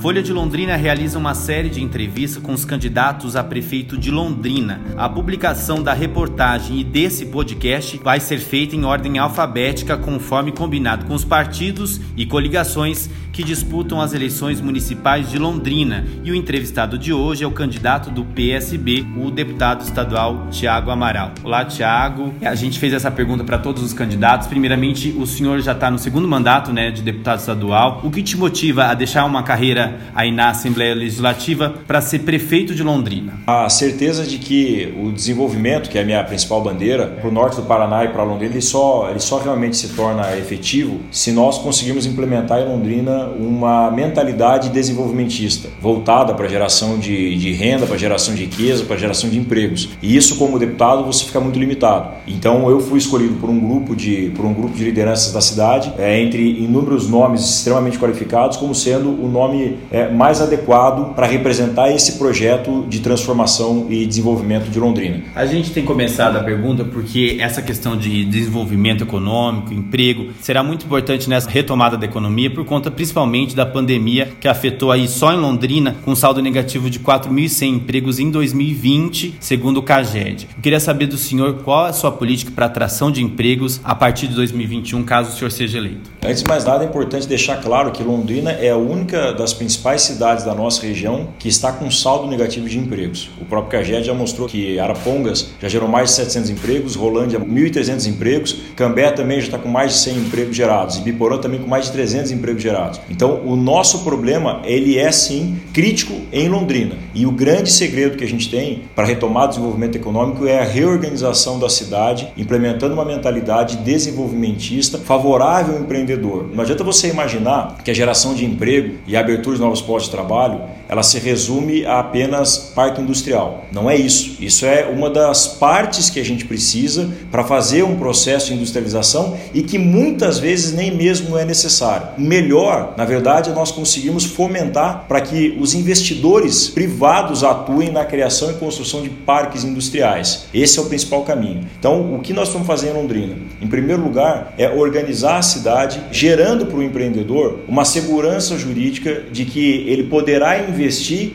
Folha de Londrina realiza uma série de entrevistas com os candidatos a prefeito de Londrina. A publicação da reportagem e desse podcast vai ser feita em ordem alfabética, conforme combinado com os partidos e coligações que disputam as eleições municipais de Londrina. E o entrevistado de hoje é o candidato do PSB, o deputado estadual Tiago Amaral. Olá, Tiago. A gente fez essa pergunta para todos os candidatos. Primeiramente, o senhor já está no segundo mandato né, de deputado estadual. O que te motiva a deixar uma carreira aí na Assembleia Legislativa para ser prefeito de Londrina? A certeza de que o desenvolvimento, que é a minha principal bandeira, para o norte do Paraná e para Londrina, ele só, ele só realmente se torna efetivo se nós conseguirmos implementar em Londrina uma mentalidade desenvolvimentista, voltada para geração de, de renda, para geração de riqueza, para geração de empregos. E isso, como deputado, você fica muito limitado. Então, eu fui escolhido por um grupo de, por um grupo de lideranças da cidade, é, entre inúmeros nomes extremamente qualificados, como sendo o nome é, mais adequado para representar esse projeto de transformação e desenvolvimento de Londrina. A gente tem começado a pergunta porque essa questão de desenvolvimento econômico, emprego, será muito importante nessa retomada da economia por conta principalmente principalmente da pandemia que afetou aí só em Londrina, com saldo negativo de 4.100 empregos em 2020, segundo o CAGED. Eu queria saber do senhor qual é a sua política para atração de empregos a partir de 2021, caso o senhor seja eleito. Antes de mais nada, é importante deixar claro que Londrina é a única das principais cidades da nossa região que está com saldo negativo de empregos. O próprio CAGED já mostrou que Arapongas já gerou mais de 700 empregos, Rolândia 1.300 empregos, Cambé também já está com mais de 100 empregos gerados, e Biporã também com mais de 300 empregos gerados. Então, o nosso problema, ele é sim crítico em Londrina. E o grande segredo que a gente tem para retomar o desenvolvimento econômico é a reorganização da cidade, implementando uma mentalidade desenvolvimentista favorável ao empreendedor. Não adianta você imaginar que a geração de emprego e a abertura de novos postos de trabalho, ela se resume a apenas parque industrial. Não é isso. Isso é uma das partes que a gente precisa para fazer um processo de industrialização e que muitas vezes nem mesmo é necessário. Melhor na verdade, nós conseguimos fomentar para que os investidores privados atuem na criação e construção de parques industriais. Esse é o principal caminho. Então, o que nós vamos fazer em Londrina? Em primeiro lugar, é organizar a cidade, gerando para o empreendedor uma segurança jurídica de que ele poderá investir,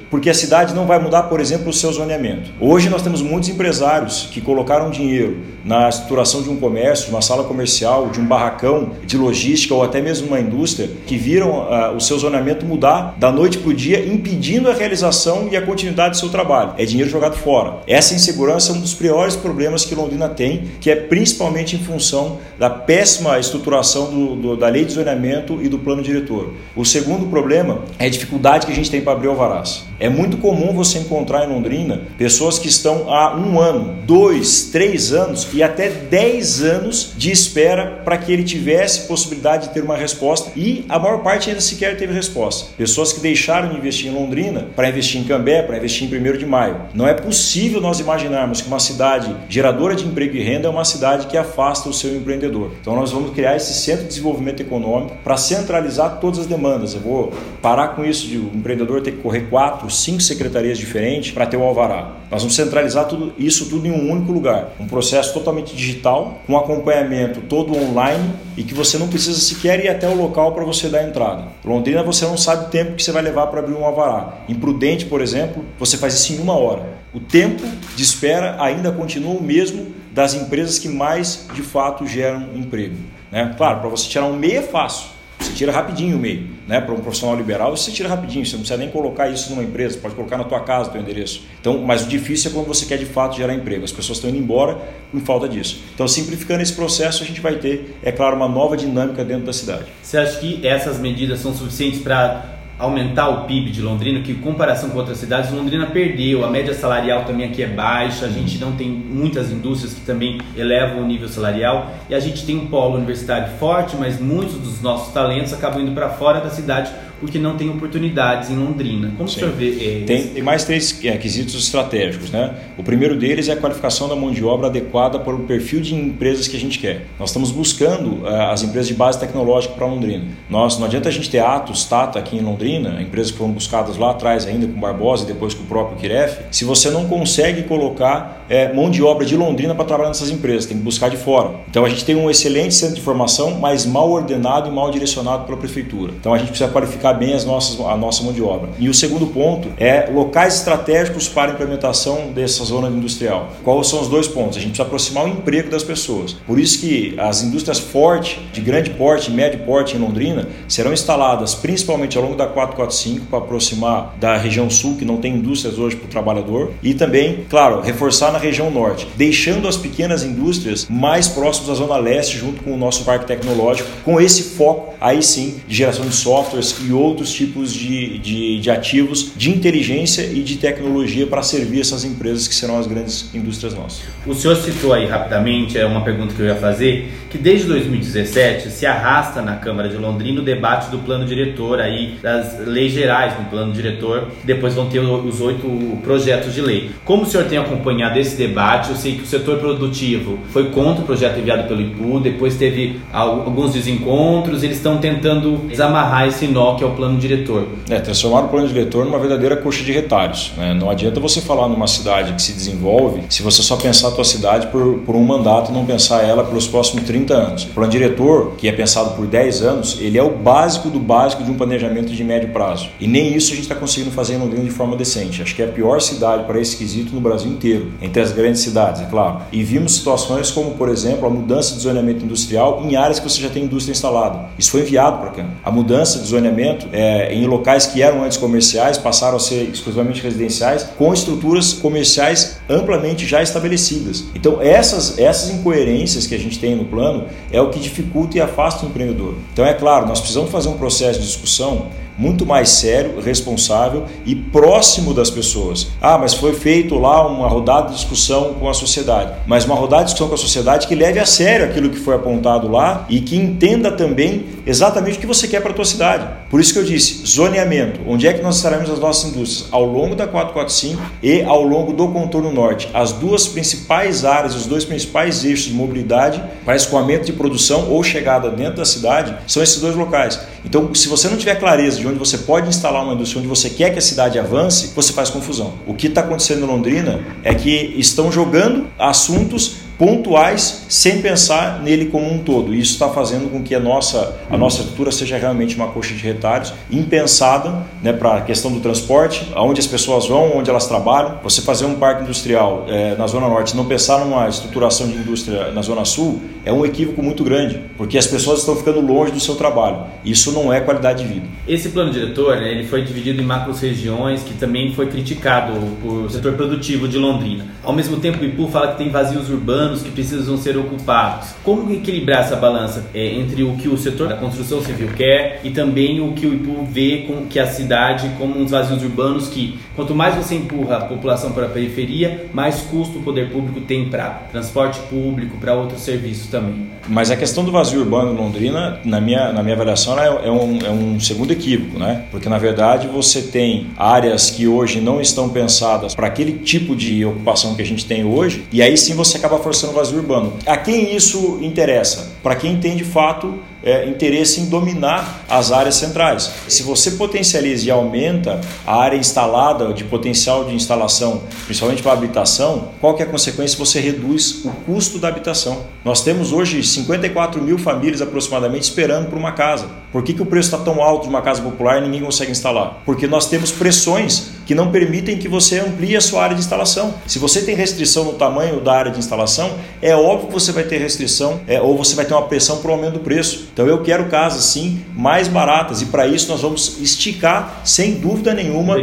porque a cidade não vai mudar, por exemplo, o seu zoneamento. Hoje nós temos muitos empresários que colocaram dinheiro na estruturação de um comércio, de uma sala comercial, de um barracão de logística ou até mesmo uma indústria, que viram uh, o seu zonamento mudar da noite para o dia, impedindo a realização e a continuidade do seu trabalho. É dinheiro jogado fora. Essa insegurança é um dos piores problemas que Londrina tem, que é principalmente em função da péssima estruturação do, do, da lei de zonamento e do plano diretor. O segundo problema é a dificuldade que a gente tem para abrir alvarás. É muito comum você encontrar em Londrina pessoas que estão há um ano, dois, três anos e até dez anos de espera para que ele tivesse possibilidade de ter uma resposta e a maior parte ainda sequer teve resposta. Pessoas que deixaram de investir em Londrina para investir em Cambé, para investir em 1 de maio. Não é possível nós imaginarmos que uma cidade geradora de emprego e renda é uma cidade que afasta o seu empreendedor. Então nós vamos criar esse centro de desenvolvimento econômico para centralizar todas as demandas. Eu vou parar com isso de o empreendedor ter que correr quatro cinco secretarias diferentes para ter o alvará. Nós vamos centralizar tudo, isso tudo em um único lugar. Um processo totalmente digital, com acompanhamento todo online e que você não precisa sequer ir até o local para você dar entrada. Londrina você não sabe o tempo que você vai levar para abrir um alvará. Em Prudente, por exemplo, você faz isso em uma hora. O tempo de espera ainda continua o mesmo das empresas que mais de fato geram emprego. Né? Claro, para você tirar um MEI é fácil. Você tira rapidinho o MEI. Né? Para um profissional liberal, você tira rapidinho. Você não precisa nem colocar isso numa empresa. Pode colocar na tua casa teu endereço. Então, mas o difícil é quando você quer de fato gerar emprego. As pessoas estão indo embora em falta disso. Então, simplificando esse processo, a gente vai ter, é claro, uma nova dinâmica dentro da cidade. Você acha que essas medidas são suficientes para aumentar o PIB de Londrina, que em comparação com outras cidades, Londrina perdeu, a média salarial também aqui é baixa, a gente não tem muitas indústrias que também elevam o nível salarial. E a gente tem um polo universitário forte, mas muitos dos nossos talentos acabam indo para fora da cidade porque não tem oportunidades em Londrina. Como Sim. o senhor vê? É, tem, tem, mais três é, quesitos estratégicos. Né? O primeiro deles é a qualificação da mão de obra adequada para o perfil de empresas que a gente quer. Nós estamos buscando uh, as empresas de base tecnológica para Londrina. Nós, não adianta a gente ter Atos, Tata aqui em Londrina, empresas que foram buscadas lá atrás ainda com Barbosa e depois com o próprio Kiref, se você não consegue colocar é, mão de obra de Londrina para trabalhar nessas empresas, tem que buscar de fora. Então a gente tem um excelente centro de formação, mas mal ordenado e mal direcionado pela prefeitura. Então a gente precisa qualificar bem as nossas, a nossa mão de obra. E o segundo ponto é locais estratégicos para implementação dessa zona industrial. Quais são os dois pontos? A gente precisa aproximar o emprego das pessoas. Por isso que as indústrias fortes, de grande porte, médio porte em Londrina, serão instaladas principalmente ao longo da 445 para aproximar da região sul, que não tem indústrias hoje para o trabalhador, e também, claro, reforçar na região norte, deixando as pequenas indústrias mais próximas da zona leste, junto com o nosso parque tecnológico, com esse foco aí sim de geração de softwares e outros tipos de, de, de ativos de inteligência e de tecnologia para servir essas empresas que serão as grandes indústrias nossas. O senhor citou aí rapidamente, é uma pergunta que eu ia fazer, que desde 2017 se arrasta na Câmara de Londrina o debate do plano diretor aí, das leis gerais do plano diretor, depois vão ter os oito projetos de lei. Como o senhor tem acompanhado esse debate, eu sei que o setor produtivo foi contra o projeto enviado pelo IPU, depois teve alguns desencontros, eles estão tentando desamarrar esse nó que é o plano diretor. É, transformar o plano diretor numa verdadeira coxa de retalhos. Né? Não adianta você falar numa cidade que se desenvolve se você só pensar a tua cidade por, por um mandato e não pensar ela pelos próximos 30 anos. O plano diretor, que é pensado por 10 anos, ele é o básico do básico de um planejamento de médio prazo. E nem isso a gente está conseguindo fazer em Londrina de forma decente. Acho que é a pior cidade para esse quesito no Brasil inteiro, entre as grandes cidades, é claro. E vimos situações como, por exemplo, a mudança de zoneamento industrial em áreas que você já tem indústria instalada. Isso foi enviado para cá. A mudança de zoneamento é, em locais que eram antes comerciais passaram a ser exclusivamente residenciais, com estruturas comerciais amplamente já estabelecidas. Então, essas, essas incoerências que a gente tem no plano é o que dificulta e afasta o empreendedor. Então, é claro, nós precisamos fazer um processo de discussão muito mais sério, responsável e próximo das pessoas. Ah, mas foi feito lá uma rodada de discussão com a sociedade. Mas uma rodada de discussão com a sociedade que leve a sério aquilo que foi apontado lá e que entenda também exatamente o que você quer para a tua cidade. Por isso que eu disse, zoneamento. Onde é que nós estaremos as nossas indústrias? Ao longo da 445 e ao longo do contorno norte. As duas principais áreas, os dois principais eixos de mobilidade para escoamento de produção ou chegada dentro da cidade são esses dois locais. Então, se você não tiver clareza de onde você pode instalar uma indústria, onde você quer que a cidade avance, você faz confusão. O que está acontecendo em Londrina é que estão jogando assuntos pontuais sem pensar nele como um todo. Isso está fazendo com que a nossa, a nossa estrutura seja realmente uma coxa de retalhos, impensada né, para a questão do transporte, aonde as pessoas vão, onde elas trabalham. Você fazer um parque industrial é, na Zona Norte não pensar numa estruturação de indústria na Zona Sul é um equívoco muito grande, porque as pessoas estão ficando longe do seu trabalho. Isso não é qualidade de vida. Esse plano diretor né, ele foi dividido em macros regiões, que também foi criticado por setor produtivo de Londrina. Ao mesmo tempo, o IPU fala que tem vazios urbanos anos que precisam ser ocupados. Como equilibrar essa balança é, entre o que o setor da construção civil quer e também o que o IPU vê com que a cidade como uns vazios urbanos que quanto mais você empurra a população para a periferia, mais custo o poder público tem para transporte público, para outros serviços também. Mas a questão do vazio urbano em Londrina, na minha, na minha avaliação, é, é, um, é um segundo equívoco, né? Porque na verdade você tem áreas que hoje não estão pensadas para aquele tipo de ocupação que a gente tem hoje, e aí sim você acaba forçando forçando o vazio urbano. A quem isso interessa? Para quem tem de fato é, interesse em dominar as áreas centrais. Se você potencializa e aumenta a área instalada, de potencial de instalação, principalmente para a habitação, qual que é a consequência? Você reduz o custo da habitação. Nós temos hoje 54 mil famílias aproximadamente esperando por uma casa. Por que, que o preço está tão alto de uma casa popular e ninguém consegue instalar? Porque nós temos pressões que não permitem que você amplie a sua área de instalação. Se você tem restrição no tamanho da área de instalação, é óbvio que você vai ter restrição é, ou você vai ter uma pressão para o aumento do preço. Então eu quero casas sim mais baratas e para isso nós vamos esticar sem dúvida nenhuma,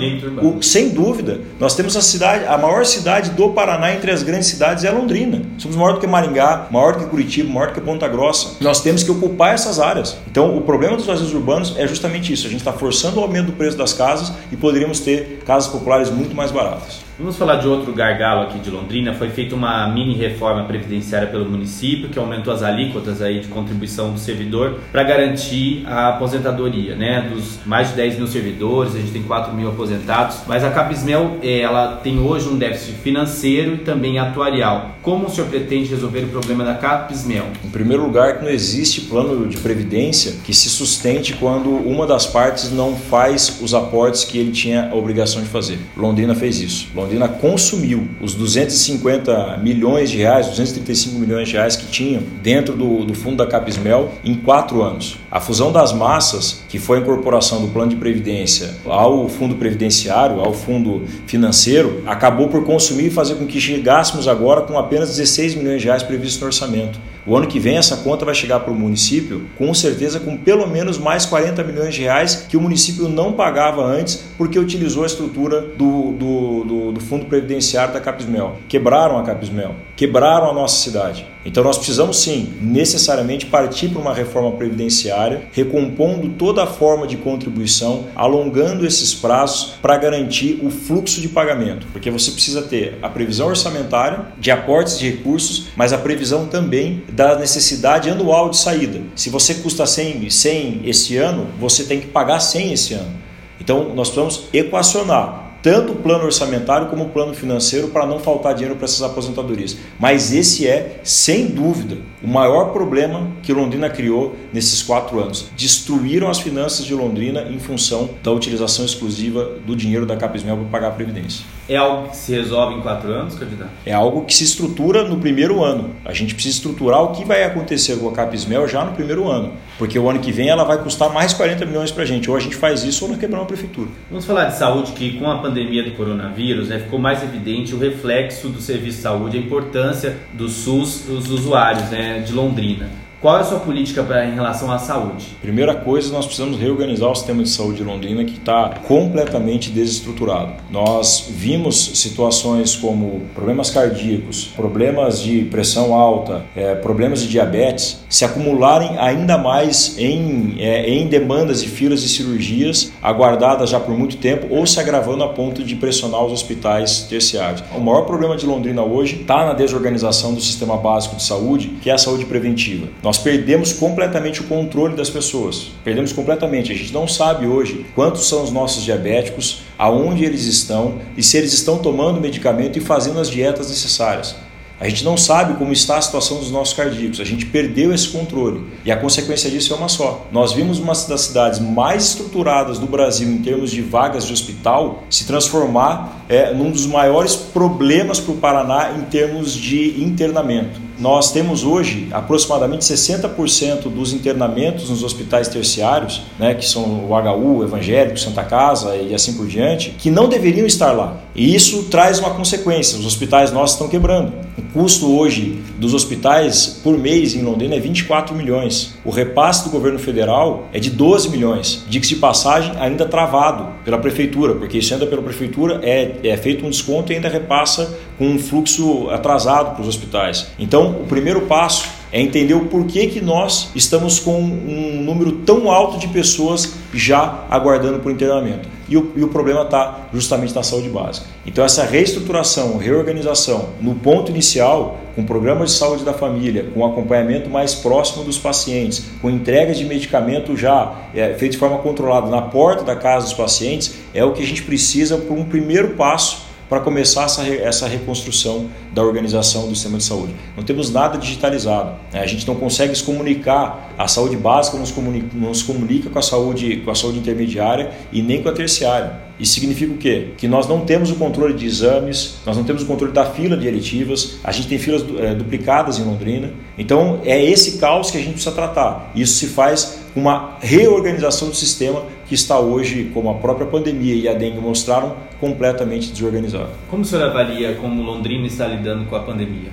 o, sem dúvida. Nós temos a cidade, a maior cidade do Paraná entre as grandes cidades é Londrina. Somos maior do que Maringá, maior do que Curitiba, maior do que Ponta Grossa. Nós temos que ocupar essas áreas. Então o problema dos vazios urbanos é justamente isso. A gente está forçando o aumento do preço das casas e poderíamos ter casas populares muito mais baratas. Vamos falar de outro gargalo aqui de Londrina. Foi feita uma mini reforma previdenciária pelo município que aumentou as alíquotas aí de contribuição do servidor para garantir a aposentadoria, né? Dos mais de 10 mil servidores, a gente tem 4 mil aposentados. Mas a Capismel, eh, ela tem hoje um déficit financeiro e também atuarial. Como o senhor pretende resolver o problema da Capismel? Em primeiro lugar, que não existe plano de previdência que se sustente quando uma das partes não faz os aportes que ele tinha a obrigação de fazer. Londrina fez isso. Londrina Londrina consumiu os 250 milhões de reais, 235 milhões de reais que tinham dentro do, do fundo da Capismel em quatro anos. A fusão das massas, que foi a incorporação do plano de previdência ao fundo previdenciário, ao fundo financeiro, acabou por consumir e fazer com que chegássemos agora com apenas 16 milhões de reais previstos no orçamento. O ano que vem essa conta vai chegar para o município com certeza com pelo menos mais 40 milhões de reais que o município não pagava antes porque utilizou a estrutura do, do, do, do fundo previdenciário da Capismel. Quebraram a Capismel, quebraram a nossa cidade. Então nós precisamos sim, necessariamente, partir para uma reforma previdenciária, recompondo toda a forma de contribuição, alongando esses prazos para garantir o fluxo de pagamento, porque você precisa ter a previsão orçamentária de aportes de recursos, mas a previsão também da necessidade anual de saída. Se você custa 100, 100 esse ano, você tem que pagar 100 esse ano. Então nós precisamos equacionar tanto o plano orçamentário como o plano financeiro para não faltar dinheiro para essas aposentadorias. Mas esse é, sem dúvida, o maior problema que Londrina criou nesses quatro anos. Destruíram as finanças de Londrina em função da utilização exclusiva do dinheiro da Capismel para pagar a Previdência. É algo que se resolve em quatro anos, candidato? É algo que se estrutura no primeiro ano. A gente precisa estruturar o que vai acontecer com a Capismel já no primeiro ano. Porque o ano que vem ela vai custar mais 40 milhões para a gente. Ou a gente faz isso ou nós quebramos a prefeitura. Vamos falar de saúde, que com a pandemia do coronavírus né, ficou mais evidente o reflexo do serviço de saúde, a importância do SUS dos usuários né, de Londrina. Qual é a sua política pra, em relação à saúde? Primeira coisa, nós precisamos reorganizar o sistema de saúde de Londrina que está completamente desestruturado. Nós vimos situações como problemas cardíacos, problemas de pressão alta, é, problemas de diabetes se acumularem ainda mais em, é, em demandas e filas de cirurgias aguardadas já por muito tempo ou se agravando a ponto de pressionar os hospitais terciários. O maior problema de Londrina hoje está na desorganização do sistema básico de saúde, que é a saúde preventiva. Nós nós perdemos completamente o controle das pessoas. Perdemos completamente. A gente não sabe hoje quantos são os nossos diabéticos, aonde eles estão e se eles estão tomando medicamento e fazendo as dietas necessárias. A gente não sabe como está a situação dos nossos cardíacos, a gente perdeu esse controle e a consequência disso é uma só. Nós vimos uma das cidades mais estruturadas do Brasil em termos de vagas de hospital se transformar é, num dos maiores problemas para o Paraná em termos de internamento. Nós temos hoje aproximadamente 60% dos internamentos nos hospitais terciários, né, que são o HU, Evangélico, Santa Casa e assim por diante, que não deveriam estar lá. E isso traz uma consequência: os hospitais nossos estão quebrando. Custo hoje dos hospitais por mês em Londrina é 24 milhões. O repasse do governo federal é de 12 milhões. Diga-se de passagem, ainda travado pela prefeitura, porque isso ainda pela prefeitura é, é feito um desconto e ainda repassa com um fluxo atrasado para os hospitais. Então, o primeiro passo é entender o porquê que nós estamos com um número tão alto de pessoas já aguardando por internamento. E o, e o problema está justamente na saúde básica. Então, essa reestruturação, reorganização, no ponto inicial, com programas de saúde da família, com acompanhamento mais próximo dos pacientes, com entrega de medicamento já é, feito de forma controlada na porta da casa dos pacientes, é o que a gente precisa para um primeiro passo para começar essa, essa reconstrução da organização do sistema de saúde. Não temos nada digitalizado. Né? A gente não consegue se comunicar. A saúde básica não se comunica, não se comunica com, a saúde, com a saúde intermediária e nem com a terciária. Isso significa o quê? Que nós não temos o controle de exames, nós não temos o controle da fila de eletivas, a gente tem filas é, duplicadas em Londrina. Então é esse caos que a gente precisa tratar. Isso se faz uma reorganização do sistema que está hoje, como a própria pandemia e a dengue mostraram, completamente desorganizado. Como o senhor avalia como Londrina está lidando com a pandemia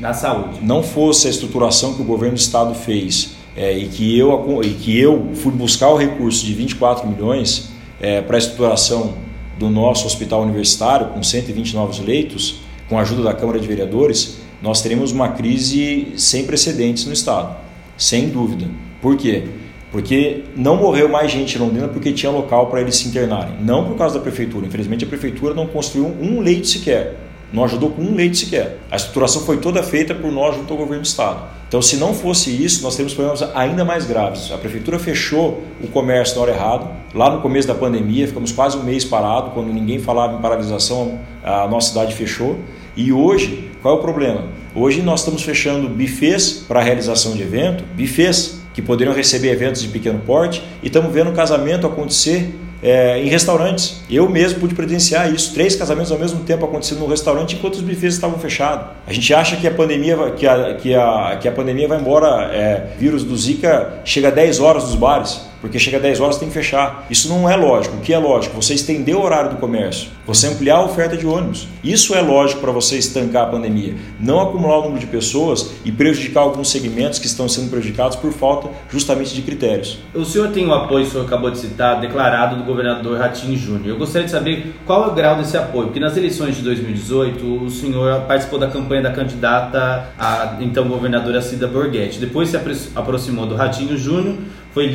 na saúde? Não fosse a estruturação que o governo do estado fez é, e, que eu, e que eu fui buscar o recurso de 24 milhões é, para a estruturação do nosso hospital universitário, com 120 novos leitos, com a ajuda da Câmara de Vereadores, nós teremos uma crise sem precedentes no estado, sem dúvida. Por quê? Porque não morreu mais gente em Londrina porque tinha local para eles se internarem. Não por causa da prefeitura. Infelizmente, a prefeitura não construiu um leito sequer. Não ajudou com um leito sequer. A estruturação foi toda feita por nós junto ao governo do estado. Então, se não fosse isso, nós teríamos problemas ainda mais graves. A prefeitura fechou o comércio na hora errada. Lá no começo da pandemia, ficamos quase um mês parado. Quando ninguém falava em paralisação, a nossa cidade fechou. E hoje, qual é o problema? Hoje nós estamos fechando bufês para realização de evento, bufês que poderiam receber eventos de pequeno porte, e estamos vendo casamento acontecer é, em restaurantes. Eu mesmo pude presenciar isso, três casamentos ao mesmo tempo acontecendo no restaurante enquanto os bufês estavam fechados. A gente acha que a pandemia, que a, que a, que a pandemia vai embora, é, vírus do Zika chega a 10 horas nos bares porque chega a 10 horas tem que fechar. Isso não é lógico. O que é lógico? Você estender o horário do comércio, você ampliar a oferta de ônibus. Isso é lógico para você estancar a pandemia. Não acumular o número de pessoas e prejudicar alguns segmentos que estão sendo prejudicados por falta justamente de critérios. O senhor tem o apoio, o senhor acabou de citar, declarado do governador Ratinho Júnior. Eu gostaria de saber qual é o grau desse apoio, porque nas eleições de 2018 o senhor participou da campanha da candidata a então governadora Cida Borghetti. Depois se aproximou do Ratinho Júnior foi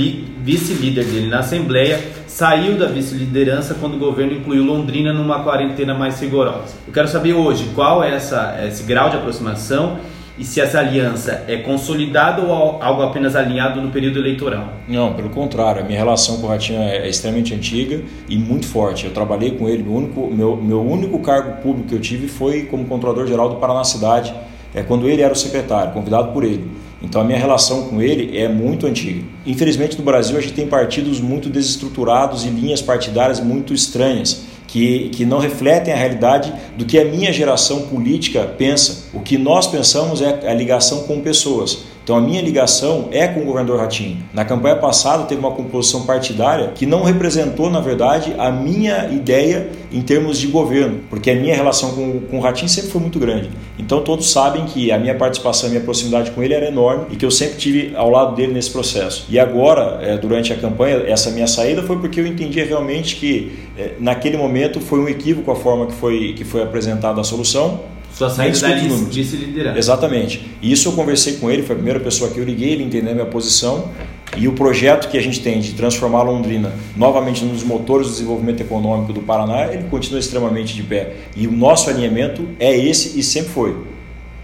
vice-líder dele na Assembleia, saiu da vice-liderança quando o governo incluiu Londrina numa quarentena mais rigorosa. Eu quero saber hoje qual é essa, esse grau de aproximação e se essa aliança é consolidada ou algo apenas alinhado no período eleitoral? Não, pelo contrário, a minha relação com o Ratinho é, é extremamente antiga e muito forte. Eu trabalhei com ele, meu único, meu, meu único cargo público que eu tive foi como controlador-geral do Paraná Cidade, é, quando ele era o secretário, convidado por ele. Então a minha relação com ele é muito antiga. Infelizmente no Brasil a gente tem partidos muito desestruturados e linhas partidárias muito estranhas. Que, que não refletem a realidade do que a minha geração política pensa. O que nós pensamos é a ligação com pessoas. Então a minha ligação é com o governador Ratinho. Na campanha passada teve uma composição partidária que não representou, na verdade, a minha ideia em termos de governo, porque a minha relação com, com o Ratinho sempre foi muito grande. Então todos sabem que a minha participação, a minha proximidade com ele era enorme e que eu sempre tive ao lado dele nesse processo. E agora, é, durante a campanha, essa minha saída foi porque eu entendi realmente que é, naquele momento foi um equívoco a forma que foi, que foi apresentada a solução sua saída da vice-liderança. Exatamente. E isso eu conversei com ele, foi a primeira pessoa que eu liguei, ele entendeu a minha posição. E o projeto que a gente tem de transformar Londrina novamente um dos motores do desenvolvimento econômico do Paraná, ele continua extremamente de pé. E o nosso alinhamento é esse e sempre foi.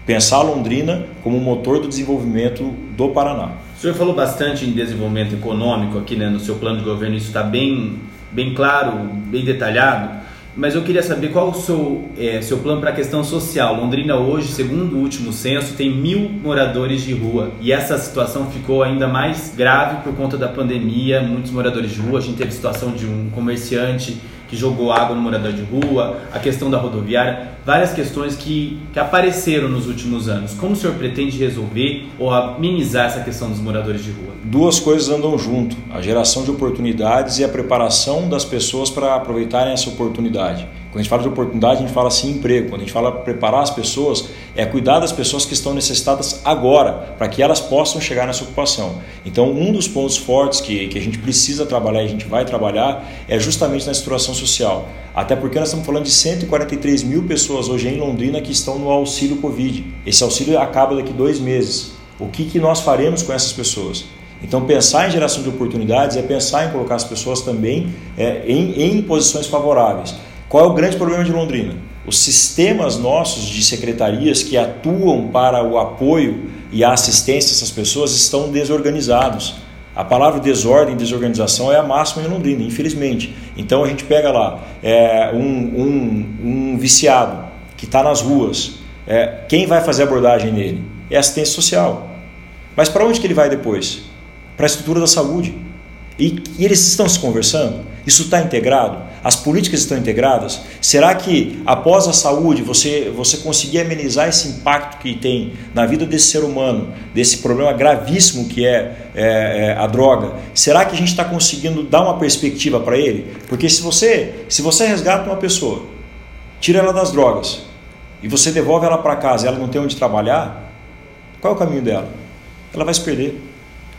Pensar Londrina como motor do desenvolvimento do Paraná. O senhor falou bastante em desenvolvimento econômico aqui né, no seu plano de governo, isso está bem, bem claro, bem detalhado. Mas eu queria saber qual o seu, é, seu plano para a questão social. Londrina hoje, segundo o último censo, tem mil moradores de rua. E essa situação ficou ainda mais grave por conta da pandemia. Muitos moradores de rua. A gente teve situação de um comerciante que jogou água no morador de rua, a questão da rodoviária, várias questões que, que apareceram nos últimos anos. Como o senhor pretende resolver ou minimizar essa questão dos moradores de rua? Duas coisas andam junto: a geração de oportunidades e a preparação das pessoas para aproveitarem essa oportunidade. Quando a gente fala de oportunidade, a gente fala assim emprego. Quando a gente fala preparar as pessoas, é cuidar das pessoas que estão necessitadas agora, para que elas possam chegar nessa ocupação. Então, um dos pontos fortes que, que a gente precisa trabalhar e a gente vai trabalhar é justamente na estruturação social. Até porque nós estamos falando de 143 mil pessoas hoje em Londrina que estão no auxílio Covid. Esse auxílio acaba daqui dois meses. O que, que nós faremos com essas pessoas? Então, pensar em geração de oportunidades é pensar em colocar as pessoas também é, em, em posições favoráveis. Qual é o grande problema de Londrina? Os sistemas nossos de secretarias que atuam para o apoio e a assistência dessas pessoas estão desorganizados. A palavra desordem, desorganização é a máxima em Londrina, infelizmente. Então a gente pega lá é, um, um, um, viciado que está nas ruas, é, quem vai fazer abordagem nele? É assistência social. Mas para onde que ele vai depois? Para a estrutura da saúde. E, e eles estão se conversando? Isso está integrado? As políticas estão integradas? Será que após a saúde você, você conseguir amenizar esse impacto que tem na vida desse ser humano, desse problema gravíssimo que é, é, é a droga? Será que a gente está conseguindo dar uma perspectiva para ele? Porque se você, se você resgata uma pessoa, tira ela das drogas e você devolve ela para casa e ela não tem onde trabalhar, qual é o caminho dela? Ela vai se perder.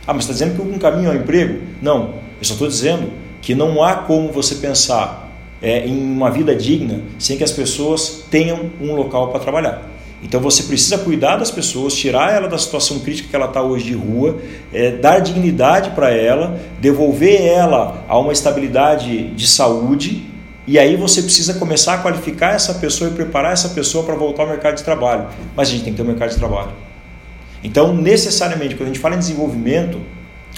Ah, mas está dizendo que um caminho é o emprego? Não, eu só estou dizendo que não há como você pensar é, em uma vida digna sem que as pessoas tenham um local para trabalhar. Então você precisa cuidar das pessoas, tirar ela da situação crítica que ela está hoje de rua, é, dar dignidade para ela, devolver ela a uma estabilidade de saúde, e aí você precisa começar a qualificar essa pessoa e preparar essa pessoa para voltar ao mercado de trabalho. Mas a gente tem que ter um mercado de trabalho. Então, necessariamente, quando a gente fala em desenvolvimento,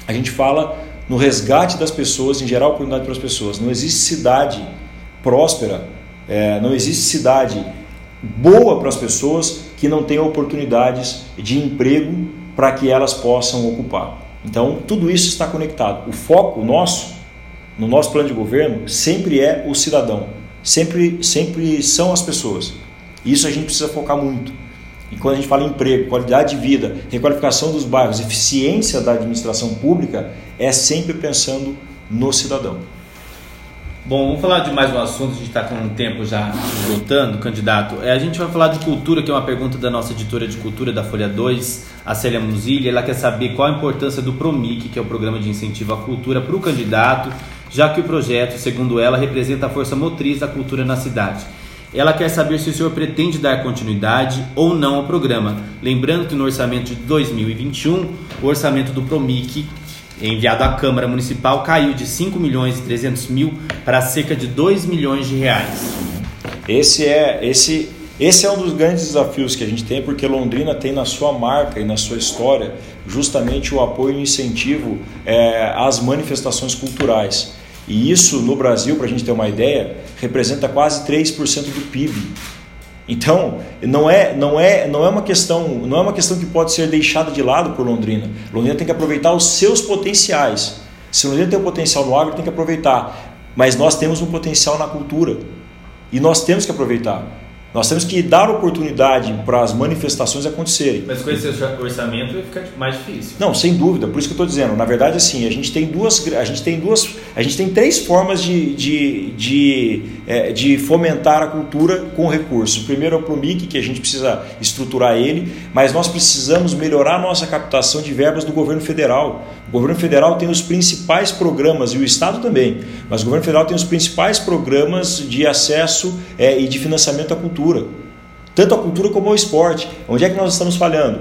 a gente fala no resgate das pessoas, em gerar oportunidade para as pessoas. Não existe cidade próspera, é, não existe cidade boa para as pessoas que não tenha oportunidades de emprego para que elas possam ocupar. Então, tudo isso está conectado. O foco nosso no nosso plano de governo, sempre é o cidadão, sempre, sempre são as pessoas. Isso a gente precisa focar muito. E quando a gente fala em emprego, qualidade de vida, requalificação dos bairros, eficiência da administração pública, é sempre pensando no cidadão. Bom, vamos falar de mais um assunto, a gente está com um tempo já voltando, candidato. É, a gente vai falar de cultura, que é uma pergunta da nossa editora de cultura da Folha 2, a Célia Musilli. Ela quer saber qual a importância do PROMIC, que é o Programa de Incentivo à Cultura, para o candidato, já que o projeto, segundo ela, representa a força motriz da cultura na cidade. Ela quer saber se o senhor pretende dar continuidade ou não ao programa. Lembrando que no orçamento de 2021, o orçamento do PROMIC enviado à Câmara Municipal caiu de 5 milhões e 300 mil para cerca de 2 milhões de reais. Esse é, esse, esse é um dos grandes desafios que a gente tem, porque Londrina tem na sua marca e na sua história justamente o apoio e o incentivo é, às manifestações culturais. E isso no Brasil, para a gente ter uma ideia, representa quase 3% do PIB. Então, não é, não é, não é uma questão, não é uma questão que pode ser deixada de lado por Londrina. Londrina tem que aproveitar os seus potenciais. Se Londrina tem um potencial no agro, tem que aproveitar. Mas nós temos um potencial na cultura. E nós temos que aproveitar. Nós temos que dar oportunidade para as manifestações acontecerem. Mas com esse orçamento vai ficar mais difícil. Não, sem dúvida. Por isso que eu estou dizendo. Na verdade, assim, a gente tem duas, a gente tem duas, a gente tem três formas de, de, de, é, de fomentar a cultura com recursos. O primeiro é o Promic, que a gente precisa estruturar ele, mas nós precisamos melhorar a nossa captação de verbas do governo federal. O governo federal tem os principais programas, e o Estado também, mas o governo federal tem os principais programas de acesso é, e de financiamento à cultura, tanto a cultura como ao esporte. Onde é que nós estamos falhando?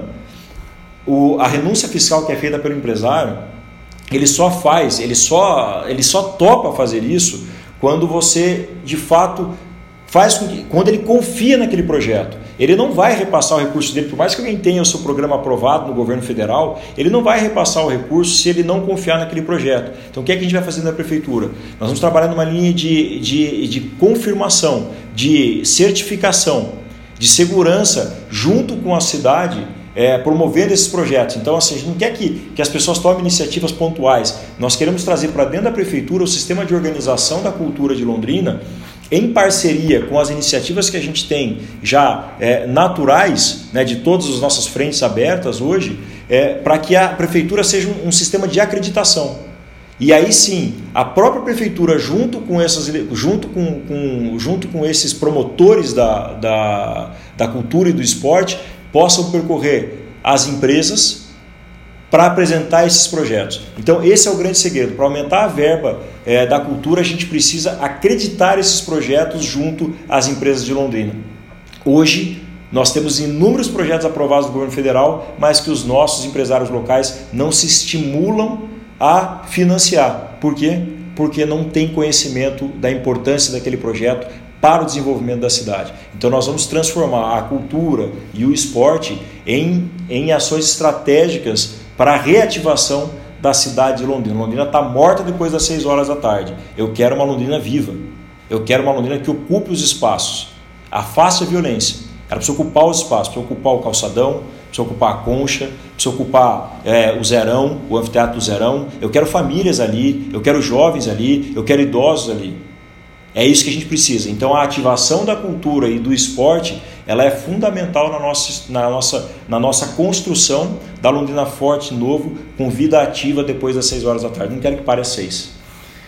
O, a renúncia fiscal que é feita pelo empresário, ele só faz, ele só, ele só topa fazer isso quando você de fato faz com que, quando ele confia naquele projeto. Ele não vai repassar o recurso dele, por mais que alguém tenha o seu programa aprovado no governo federal, ele não vai repassar o recurso se ele não confiar naquele projeto. Então, o que, é que a gente vai fazer na prefeitura? Nós vamos trabalhar numa linha de, de, de confirmação, de certificação, de segurança, junto com a cidade, é, promovendo esses projetos. Então, assim, a gente não quer que, que as pessoas tomem iniciativas pontuais. Nós queremos trazer para dentro da prefeitura o sistema de organização da cultura de Londrina em parceria com as iniciativas que a gente tem já é, naturais, né, de todas as nossas frentes abertas hoje, é, para que a prefeitura seja um, um, sistema de acreditação. E aí sim, a própria prefeitura, junto com, essas, junto com, com junto com esses promotores da, da, da cultura e do esporte, possam percorrer as empresas para apresentar esses projetos. Então, esse é o grande segredo. Para aumentar a verba é, da cultura, a gente precisa acreditar esses projetos junto às empresas de Londrina. Hoje, nós temos inúmeros projetos aprovados do governo federal, mas que os nossos empresários locais não se estimulam a financiar. Por quê? Porque não tem conhecimento da importância daquele projeto para o desenvolvimento da cidade. Então, nós vamos transformar a cultura e o esporte em, em ações estratégicas para a reativação da cidade de Londrina. Londrina está morta depois das 6 horas da tarde. Eu quero uma Londrina viva. Eu quero uma Londrina que ocupe os espaços. Afaste a violência. Ela precisa ocupar os espaços, precisa ocupar o calçadão, precisa ocupar a concha, precisa ocupar é, o zerão, o anfiteatro do zerão. Eu quero famílias ali, eu quero jovens ali, eu quero idosos ali. É isso que a gente precisa. Então a ativação da cultura e do esporte ela é fundamental na nossa, na nossa, na nossa construção da Londrina Forte novo, com vida ativa depois das 6 horas da tarde. Não quero que pare às 6.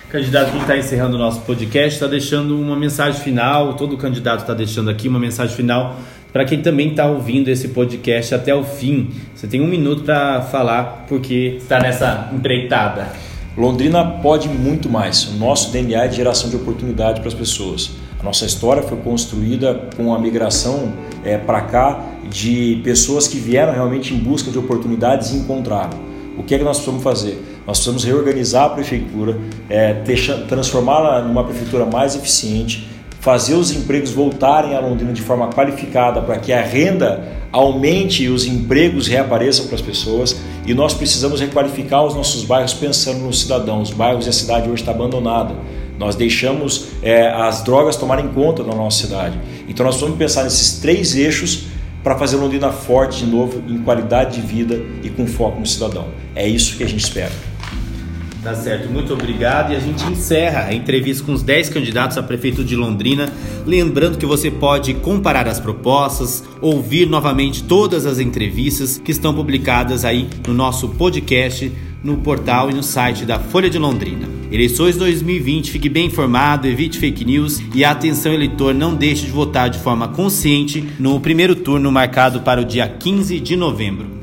Candidato que está encerrando o nosso podcast está deixando uma mensagem final, todo candidato está deixando aqui uma mensagem final para quem também está ouvindo esse podcast até o fim. Você tem um minuto para falar, porque está nessa empreitada. Londrina pode muito mais. O nosso DNA é de geração de oportunidade para as pessoas. A nossa história foi construída com a migração é, para cá de pessoas que vieram realmente em busca de oportunidades e encontraram. O que é que nós precisamos fazer? Nós precisamos reorganizar a prefeitura, é, transformá-la numa prefeitura mais eficiente, fazer os empregos voltarem a Londrina de forma qualificada para que a renda aumente e os empregos reapareçam para as pessoas e nós precisamos requalificar os nossos bairros pensando nos cidadãos. Os bairros e a cidade hoje está abandonada. Nós deixamos é, as drogas tomarem conta da nossa cidade. Então nós vamos pensar nesses três eixos para fazer Londrina forte de novo em qualidade de vida e com foco no cidadão. É isso que a gente espera. Tá certo, muito obrigado. E a gente encerra a entrevista com os 10 candidatos a prefeito de Londrina. Lembrando que você pode comparar as propostas, ouvir novamente todas as entrevistas que estão publicadas aí no nosso podcast, no portal e no site da Folha de Londrina. Eleições 2020, fique bem informado, evite fake news e atenção eleitor, não deixe de votar de forma consciente no primeiro turno marcado para o dia 15 de novembro.